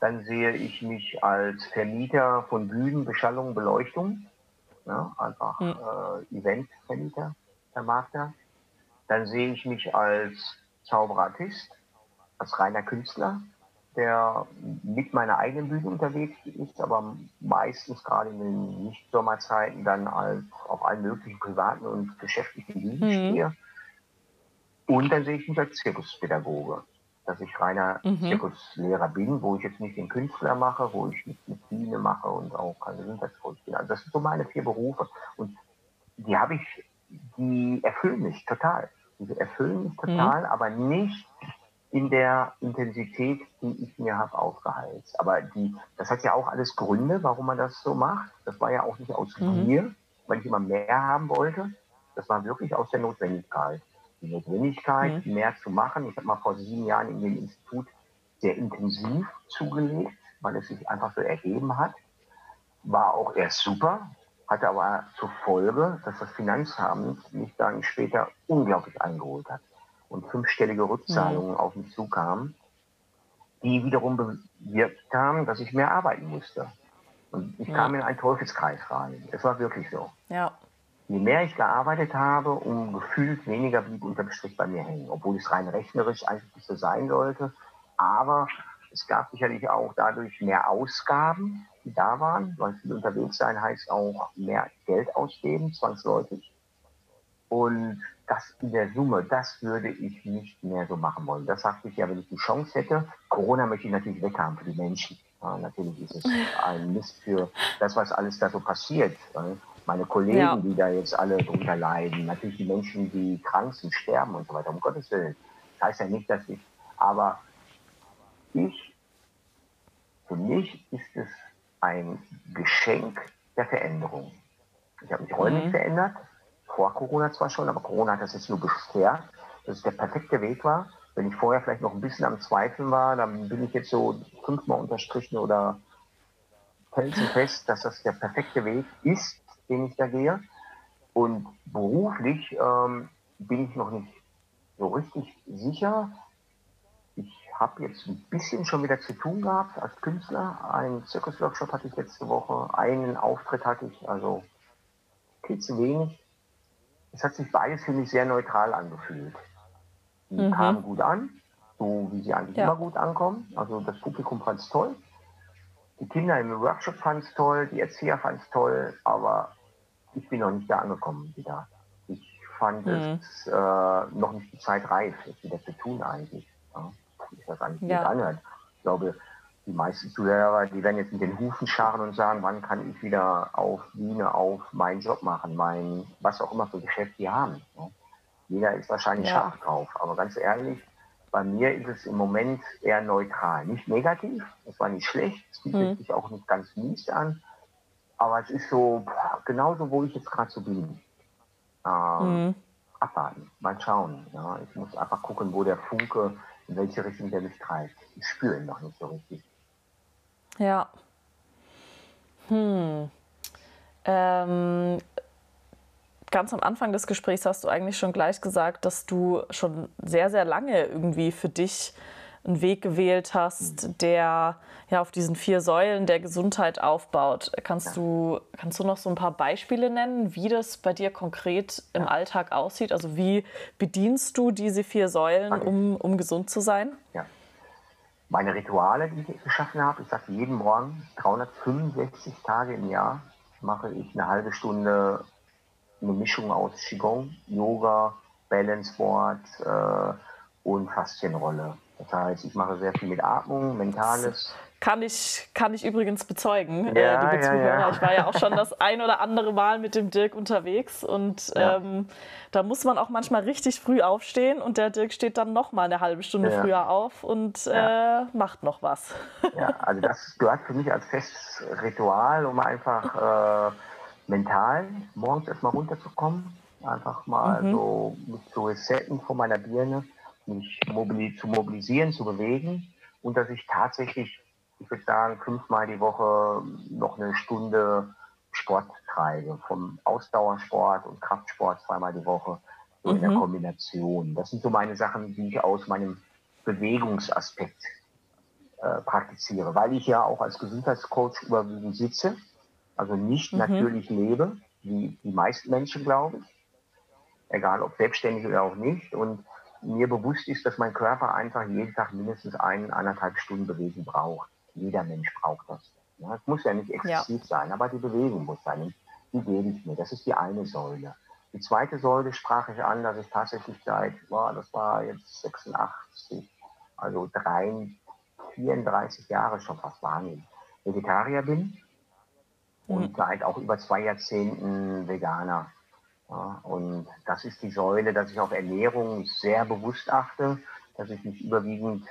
Speaker 2: Dann sehe ich mich als Vermieter von Bühnen, Beschallung, Beleuchtung. Ja, einfach mhm. äh, Eventvermieter, Vermarkter. Dann sehe ich mich als Zauberartist, als reiner Künstler, der mit meiner eigenen Bühne unterwegs ist, aber meistens gerade in den Nicht-Sommerzeiten dann als auf allen möglichen privaten und geschäftlichen Bühnen mhm. stehe. Und dann sehe ich mich als Zirkuspädagoge, dass ich reiner mhm. Zirkuslehrer bin, wo ich jetzt nicht den Künstler mache, wo ich nicht mit Biene mache und auch keine Gesundheitscoach bin. Also das sind so meine vier Berufe. Und die habe ich, die erfüllen mich total. Die erfüllen mich mhm. total, mhm. aber nicht in der Intensität, die ich mir habe aufgeheizt. Aber die, das hat ja auch alles Gründe, warum man das so macht. Das war ja auch nicht aus mhm. mir, weil ich immer mehr haben wollte. Das war wirklich aus der Notwendigkeit. Die Notwendigkeit, mhm. mehr zu machen. Ich habe mal vor sieben Jahren in dem Institut sehr intensiv zugelegt, weil es sich einfach so ergeben hat. War auch erst super, hatte aber zur Folge, dass das Finanzamt mich dann später unglaublich eingeholt hat und fünfstellige Rückzahlungen mhm. auf mich zukamen, die wiederum bewirkt haben, dass ich mehr arbeiten musste. Und ich ja. kam in einen Teufelskreis rein. Es war wirklich so.
Speaker 1: Ja.
Speaker 2: Je mehr ich gearbeitet habe, um gefühlt weniger blieb unterm Strich bei mir hängen, obwohl es rein rechnerisch eigentlich nicht so sein sollte. Aber es gab sicherlich auch dadurch mehr Ausgaben, die da waren, weil viel unterwegs sein heißt auch mehr Geld ausgeben, zwangsläufig. Und das in der Summe, das würde ich nicht mehr so machen wollen. Das sagte ich ja, wenn ich die Chance hätte. Corona möchte ich natürlich weghaben für die Menschen. Ja, natürlich ist es ein Mist für das, was alles da so passiert. Meine Kollegen, ja. die da jetzt alle drunter leiden, natürlich die Menschen, die krank sind, sterben und so weiter, um Gottes Willen. Das heißt ja nicht, dass ich, aber ich, für mich ist es ein Geschenk der Veränderung. Ich habe mich räumlich mhm. verändert, vor Corona zwar schon, aber Corona hat das jetzt nur bestärkt, dass es der perfekte Weg war. Wenn ich vorher vielleicht noch ein bisschen am Zweifeln war, dann bin ich jetzt so fünfmal unterstrichen oder felsenfest, dass das der perfekte Weg ist, den ich da gehe. Und beruflich ähm, bin ich noch nicht so richtig sicher. Ich habe jetzt ein bisschen schon wieder zu tun gehabt als Künstler. Einen Zirkusworkshop hatte ich letzte Woche, einen Auftritt hatte ich, also viel zu wenig es hat sich beides für mich sehr neutral angefühlt. Die mhm. kamen gut an, so wie sie eigentlich ja. immer gut ankommen. Also das Publikum fand es toll. Die Kinder im Workshop fanden es toll, die Erzieher fanden es toll, aber ich bin noch nicht da angekommen wieder. Ich fand mhm. es äh, noch nicht die Zeit reif, es wieder zu tun eigentlich. Ja. Ich weiß eigentlich, wie ja. es anhört. Ich glaube, die meisten Zuhörer, die werden jetzt mit den Hufen scharren und sagen, wann kann ich wieder auf Bühne, auf meinen Job machen, mein, was auch immer für Geschäft die haben. Ne? Jeder ist wahrscheinlich ja. scharf drauf. Aber ganz ehrlich, bei mir ist es im Moment eher neutral. Nicht negativ, es war nicht schlecht, es fühlt mhm. sich auch nicht ganz mies an. Aber es ist so, genauso, wo ich jetzt gerade so bin. Ähm, mhm. Abwarten, mal schauen. Ja. Ich muss einfach gucken, wo der Funke, in welche Richtung der mich treibt. Ich spüre ihn noch nicht so richtig.
Speaker 1: Ja. Hm. Ähm, ganz am Anfang des Gesprächs hast du eigentlich schon gleich gesagt, dass du schon sehr, sehr lange irgendwie für dich einen Weg gewählt hast, der ja auf diesen vier Säulen der Gesundheit aufbaut. Kannst du, kannst du noch so ein paar Beispiele nennen, wie das bei dir konkret im ja. Alltag aussieht? Also wie bedienst du diese vier Säulen, um, um gesund zu sein?
Speaker 2: Ja meine Rituale, die ich geschaffen habe, ich sage jeden Morgen, 365 Tage im Jahr, mache ich eine halbe Stunde eine Mischung aus Qigong, Yoga, Balanceboard äh, und Faszienrolle. Das heißt, ich mache sehr viel mit Atmung, Mentales.
Speaker 1: Kann ich, kann ich übrigens bezeugen, äh, ja, liebe ja, Zuhörer. Ja. Ich war ja auch schon das ein oder andere Mal mit dem Dirk unterwegs und ähm, da muss man auch manchmal richtig früh aufstehen und der Dirk steht dann noch mal eine halbe Stunde früher auf und äh, macht noch was.
Speaker 2: Ja, also das gehört für mich als festes Ritual, um einfach äh, mental morgens erstmal runterzukommen, einfach mal mhm. so zu resetten von meiner Birne, mich mobili zu mobilisieren, zu bewegen und dass ich tatsächlich ich würde sagen, fünfmal die Woche noch eine Stunde Sport treibe. Vom Ausdauersport und Kraftsport zweimal die Woche so mhm. in der mhm. Kombination. Das sind so meine Sachen, die ich aus meinem Bewegungsaspekt äh, äh, praktiziere, weil ich ja auch als Gesundheitscoach überwiegend sitze, also nicht mhm. natürlich lebe, wie die meisten Menschen, glaube ich, egal ob selbstständig oder auch nicht. Und mir bewusst ist, dass mein Körper einfach jeden Tag mindestens ein, eineinhalb Stunden Bewegung braucht. Jeder Mensch braucht das. Ja, es muss ja nicht exzessiv ja. sein, aber die Bewegung muss sein. Und die gebe ich mir. Das ist die eine Säule. Die zweite Säule sprach ich an, dass ich tatsächlich seit, boah, das war jetzt 86, also drei, 34 Jahre schon fast Wahnsinn, Vegetarier bin und mhm. seit auch über zwei Jahrzehnten Veganer. Ja, und das ist die Säule, dass ich auf Ernährung sehr bewusst achte, dass ich mich überwiegend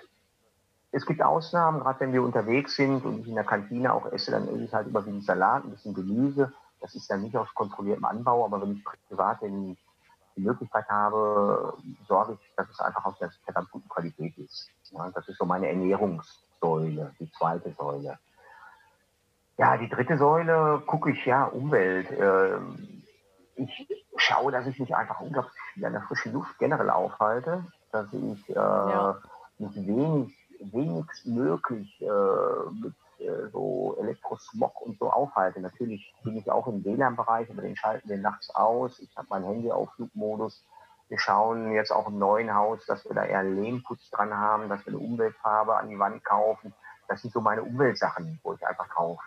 Speaker 2: es gibt Ausnahmen, gerade wenn wir unterwegs sind und ich in der Kantine auch esse, dann esse ich halt überwiegend Salat, ein bisschen Gemüse. Das ist dann nicht aus kontrolliertem Anbau, aber wenn ich privat die Möglichkeit habe, sorge ich, dass es einfach aus der verdammt guten Qualität ist. Ja, das ist so meine Ernährungssäule, die zweite Säule. Ja, die dritte Säule gucke ich ja Umwelt. Ähm, ich schaue, dass ich mich einfach unglaublich viel an der frischen Luft generell aufhalte, dass ich äh, ja. mich wenig, wenigst möglich äh, mit äh, so Elektrosmog und so aufhalte. Natürlich bin ich auch im WLAN-Bereich, aber den schalten wir nachts aus. Ich habe mein Handy auf Flugmodus. Wir schauen jetzt auch im neuen Haus, dass wir da eher Lehmputz dran haben, dass wir eine Umweltfarbe an die Wand kaufen. Das sind so meine Umweltsachen, wo ich einfach drauf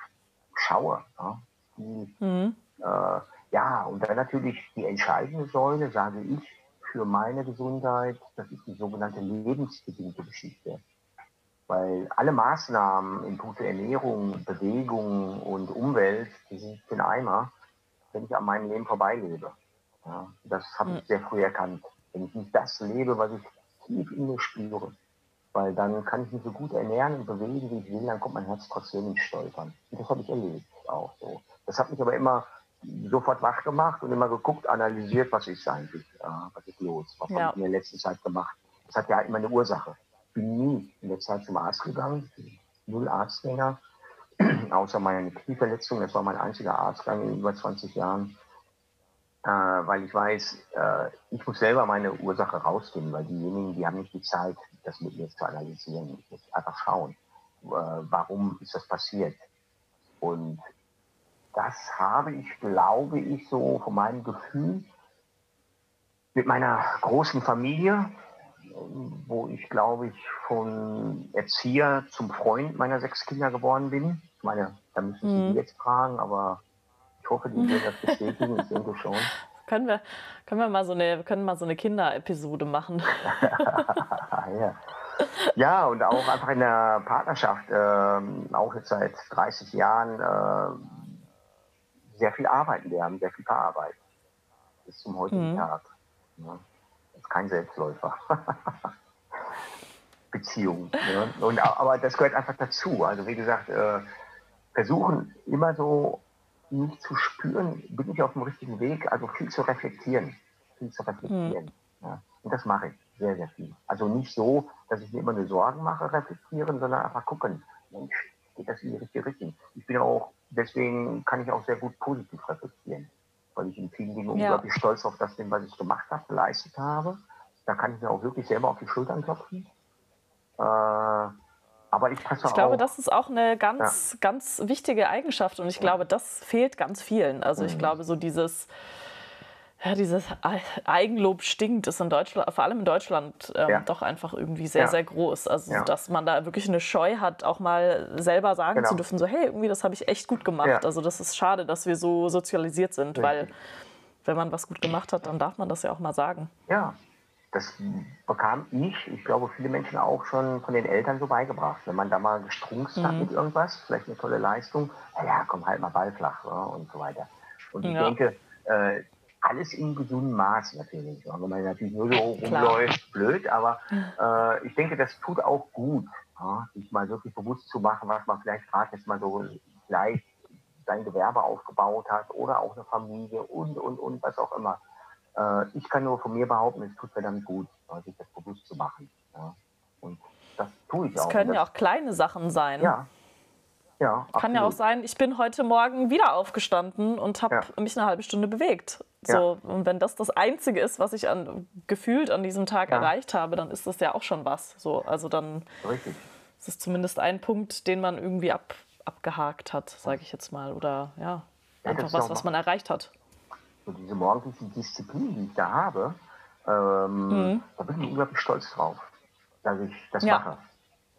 Speaker 2: schaue. Ja, die, mhm. äh, ja und dann natürlich die entscheidende Säule, sage ich, für meine Gesundheit, das ist die sogenannte lebensbedingte Geschichte. Weil alle Maßnahmen in puncto Ernährung, Bewegung und Umwelt, die sind den Eimer, wenn ich an meinem Leben vorbeilebe. Ja, das habe ich sehr früh erkannt. Wenn ich nicht das lebe, was ich tief in mir spüre, weil dann kann ich mich so gut ernähren und bewegen, wie ich will, dann kommt mein Herz trotzdem nicht stolpern. Und das habe ich erlebt auch so. Das hat mich aber immer sofort wach gemacht und immer geguckt, analysiert, was ist eigentlich, äh, was ist los, was ja. habe ich in der letzten Zeit gemacht. Das hat ja immer eine Ursache bin nie in der Zeit zum Arzt gegangen, null Arztgänger, <clears throat> außer meine Knieverletzung. Das war mein einziger Arztgang in über 20 Jahren, äh, weil ich weiß, äh, ich muss selber meine Ursache rausfinden, weil diejenigen, die haben nicht die Zeit, das mit mir zu analysieren. Ich muss einfach schauen, äh, warum ist das passiert. Und das habe ich, glaube ich, so von meinem Gefühl mit meiner großen Familie, wo ich, glaube ich, von Erzieher zum Freund meiner sechs Kinder geworden bin. Ich meine, da müssen Sie mhm. jetzt fragen, aber ich hoffe, die werden das bestätigen. Ich denke schon. <laughs>
Speaker 1: Können wir, können wir mal so eine, können mal so eine Kinderepisode machen? <laughs>
Speaker 2: ja. ja, und auch einfach in der Partnerschaft, äh, auch jetzt seit 30 Jahren, äh, sehr viel arbeiten. Wir haben sehr viel Paararbeit bis zum heutigen mhm. Tag. Ja ist kein Selbstläufer. <laughs> Beziehung. Ne? Und, aber das gehört einfach dazu. Also wie gesagt, äh, versuchen immer so nicht zu spüren, bin ich auf dem richtigen Weg, also viel zu reflektieren. Viel zu reflektieren. Mhm. Ja. Und das mache ich sehr, sehr viel. Also nicht so, dass ich mir immer nur Sorgen mache, reflektieren, sondern einfach gucken, Mensch, geht das in die richtige Richtung. Ich bin auch, deswegen kann ich auch sehr gut positiv reflektieren weil ich in vielen Dingen ja. unglaublich stolz auf das bin, was ich gemacht habe, geleistet habe. Da kann ich mir auch wirklich selber auf die Schultern klopfen. Äh, aber ich passe
Speaker 1: Ich glaube, auch. das ist auch eine ganz, ja. ganz wichtige Eigenschaft und ich glaube, das fehlt ganz vielen. Also ich mhm. glaube, so dieses ja, dieses Eigenlob stinkt, ist in Deutschland, vor allem in Deutschland, ähm, ja. doch einfach irgendwie sehr, ja. sehr groß. Also, ja. dass man da wirklich eine Scheu hat, auch mal selber sagen genau. zu dürfen, so, hey, irgendwie, das habe ich echt gut gemacht. Also, das ist schade, dass wir so sozialisiert sind, weil, wenn man was gut gemacht hat, dann darf man das ja auch mal sagen.
Speaker 2: Ja, das bekam ich, ich glaube, viele Menschen auch schon von den Eltern so beigebracht. Wenn man da mal gestrunzt mhm. hat mit irgendwas, vielleicht eine tolle Leistung, ja, komm halt mal ballflach ja, und so weiter. Und ich denke, äh, alles in gesundem Maß natürlich. Wenn man natürlich nur so rumläuft, blöd, aber <laughs> äh, ich denke, das tut auch gut, ja, sich mal wirklich bewusst zu machen, was man vielleicht gerade jetzt mal so gleich sein Gewerbe aufgebaut hat oder auch eine Familie und, und, und, was auch immer. Äh, ich kann nur von mir behaupten, es tut mir dann gut, sich das bewusst zu machen. Ja. Und das tue ich
Speaker 1: das
Speaker 2: auch.
Speaker 1: Es können ja auch kleine Sachen sein.
Speaker 2: Ja,
Speaker 1: ja, Kann ja auch sein, ich bin heute Morgen wieder aufgestanden und habe ja. mich eine halbe Stunde bewegt. So, ja. Und wenn das das Einzige ist, was ich an, gefühlt an diesem Tag erreicht habe, dann ist das ja auch schon was. So, also dann,
Speaker 2: Richtig.
Speaker 1: Es ist zumindest ein Punkt, den man irgendwie ab, abgehakt hat, sage ich jetzt mal. Oder ja, einfach was, was man erreicht hat.
Speaker 2: So diese morgendliche Disziplin, die ich da habe, ähm, mhm. da bin ich unglaublich stolz drauf, dass ich das mache.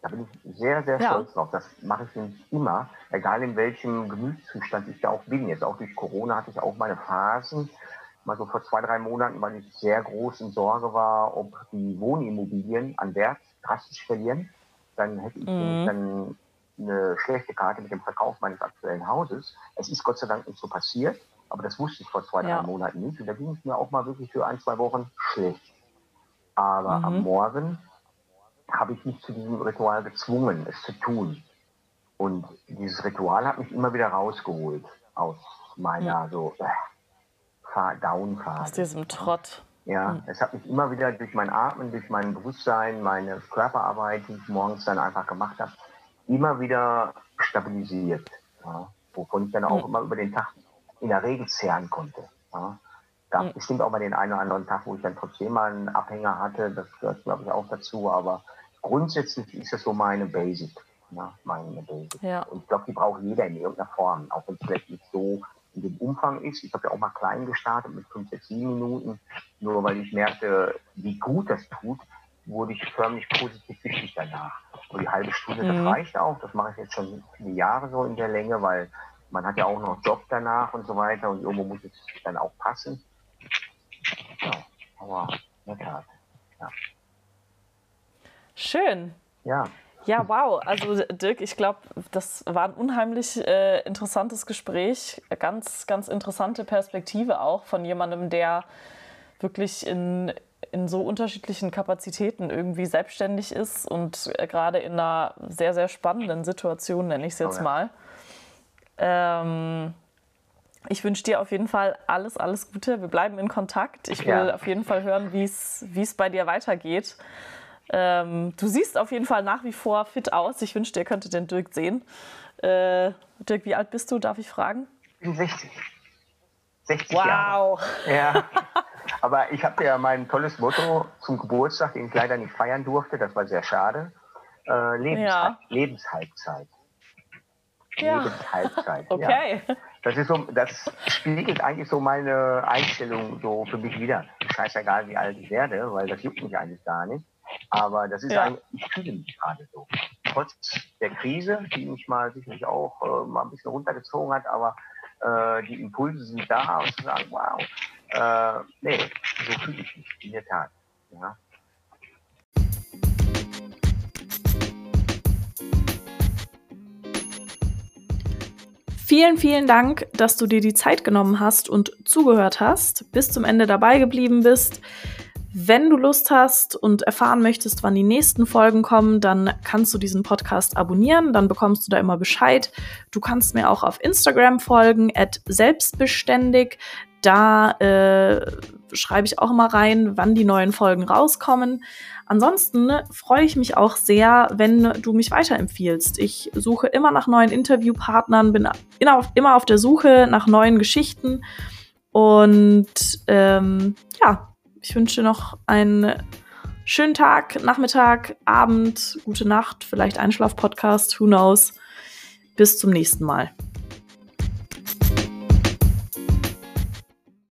Speaker 2: Da bin ich sehr, sehr ja. stolz drauf. Das mache ich nämlich immer, egal in welchem Gemütszustand ich da auch bin. Jetzt auch durch Corona hatte ich auch meine Phasen, mal so vor zwei, drei Monaten, weil ich sehr groß in Sorge war, ob die Wohnimmobilien an Wert drastisch verlieren. Dann hätte ich mhm. dann eine schlechte Karte mit dem Verkauf meines aktuellen Hauses. Es ist Gott sei Dank nicht so passiert, aber das wusste ich vor zwei, ja. drei Monaten nicht. Und da ging es mir auch mal wirklich für ein, zwei Wochen schlecht. Aber mhm. am Morgen habe ich mich zu diesem Ritual gezwungen, es zu tun. Und dieses Ritual hat mich immer wieder rausgeholt aus meiner mhm. so äh, Down-Phase.
Speaker 1: Aus diesem Trott.
Speaker 2: Ja, mhm. es hat mich immer wieder durch mein Atmen, durch mein Bewusstsein, meine Körperarbeit, die ich morgens dann einfach gemacht habe, immer wieder stabilisiert. Ja, wovon ich dann auch mhm. immer über den Tag in der Regel zehren konnte. Ja. Gab mhm. bestimmt auch mal den einen oder anderen Tag, wo ich dann trotzdem mal einen Abhänger hatte. Das gehört, glaube ich, auch dazu. Aber grundsätzlich ist das so meine Basic. Ja, meine Basic. Ja. Und ich glaube, die braucht jeder in irgendeiner Form, auch wenn es vielleicht nicht so in dem Umfang ist. Ich habe ja auch mal klein gestartet mit 5, 6, 7 Minuten. Nur weil ich merkte, wie gut das tut, wurde ich förmlich positiv wichtig danach. Und die halbe Stunde, mhm. das reicht auch. Das mache ich jetzt schon viele Jahre so in der Länge, weil man hat ja auch noch Job danach und so weiter und irgendwo muss es dann auch passen. Ja, aber in der Tat, ja.
Speaker 1: Schön.
Speaker 2: Ja.
Speaker 1: Ja, wow. Also Dirk, ich glaube, das war ein unheimlich äh, interessantes Gespräch. Ganz, ganz interessante Perspektive auch von jemandem, der wirklich in, in so unterschiedlichen Kapazitäten irgendwie selbstständig ist und äh, gerade in einer sehr, sehr spannenden Situation, nenne ich es jetzt oh ja. mal. Ähm, ich wünsche dir auf jeden Fall alles, alles Gute. Wir bleiben in Kontakt. Ich will ja. auf jeden Fall hören, wie es bei dir weitergeht. Ähm, du siehst auf jeden Fall nach wie vor fit aus. Ich wünschte, ihr könntet den Dirk sehen. Äh, Dirk, wie alt bist du, darf ich fragen?
Speaker 2: Ich bin 60.
Speaker 1: 60 wow. Jahre.
Speaker 2: Ja. <laughs> Aber ich habe ja mein tolles Motto zum Geburtstag, den ich leider nicht feiern durfte. Das war sehr schade. Äh, Lebens ja. Lebenshalbzeit.
Speaker 1: Ja. Lebenshalbzeit. Okay.
Speaker 2: Ja. Das ist so, das spiegelt eigentlich so meine Einstellung so für mich wieder. Scheißegal, wie alt ich werde, weil das juckt mich eigentlich gar nicht. Aber das ist ja. eigentlich, ich fühle mich gerade so. Trotz der Krise, die mich mal sicherlich auch äh, mal ein bisschen runtergezogen hat, aber äh, die Impulse sind da und zu sagen, wow, äh, nee, so fühle ich mich, in der Tat. Ja.
Speaker 1: Vielen, vielen Dank, dass du dir die Zeit genommen hast und zugehört hast, bis zum Ende dabei geblieben bist. Wenn du Lust hast und erfahren möchtest, wann die nächsten Folgen kommen, dann kannst du diesen Podcast abonnieren, dann bekommst du da immer Bescheid. Du kannst mir auch auf Instagram folgen, selbstbeständig. Da äh, schreibe ich auch immer rein, wann die neuen Folgen rauskommen. Ansonsten freue ich mich auch sehr, wenn du mich weiterempfiehlst. Ich suche immer nach neuen Interviewpartnern, bin immer auf der Suche nach neuen Geschichten. Und ähm, ja, ich wünsche noch einen schönen Tag, Nachmittag, Abend, gute Nacht, vielleicht Einschlaf-Podcast, who knows. Bis zum nächsten Mal.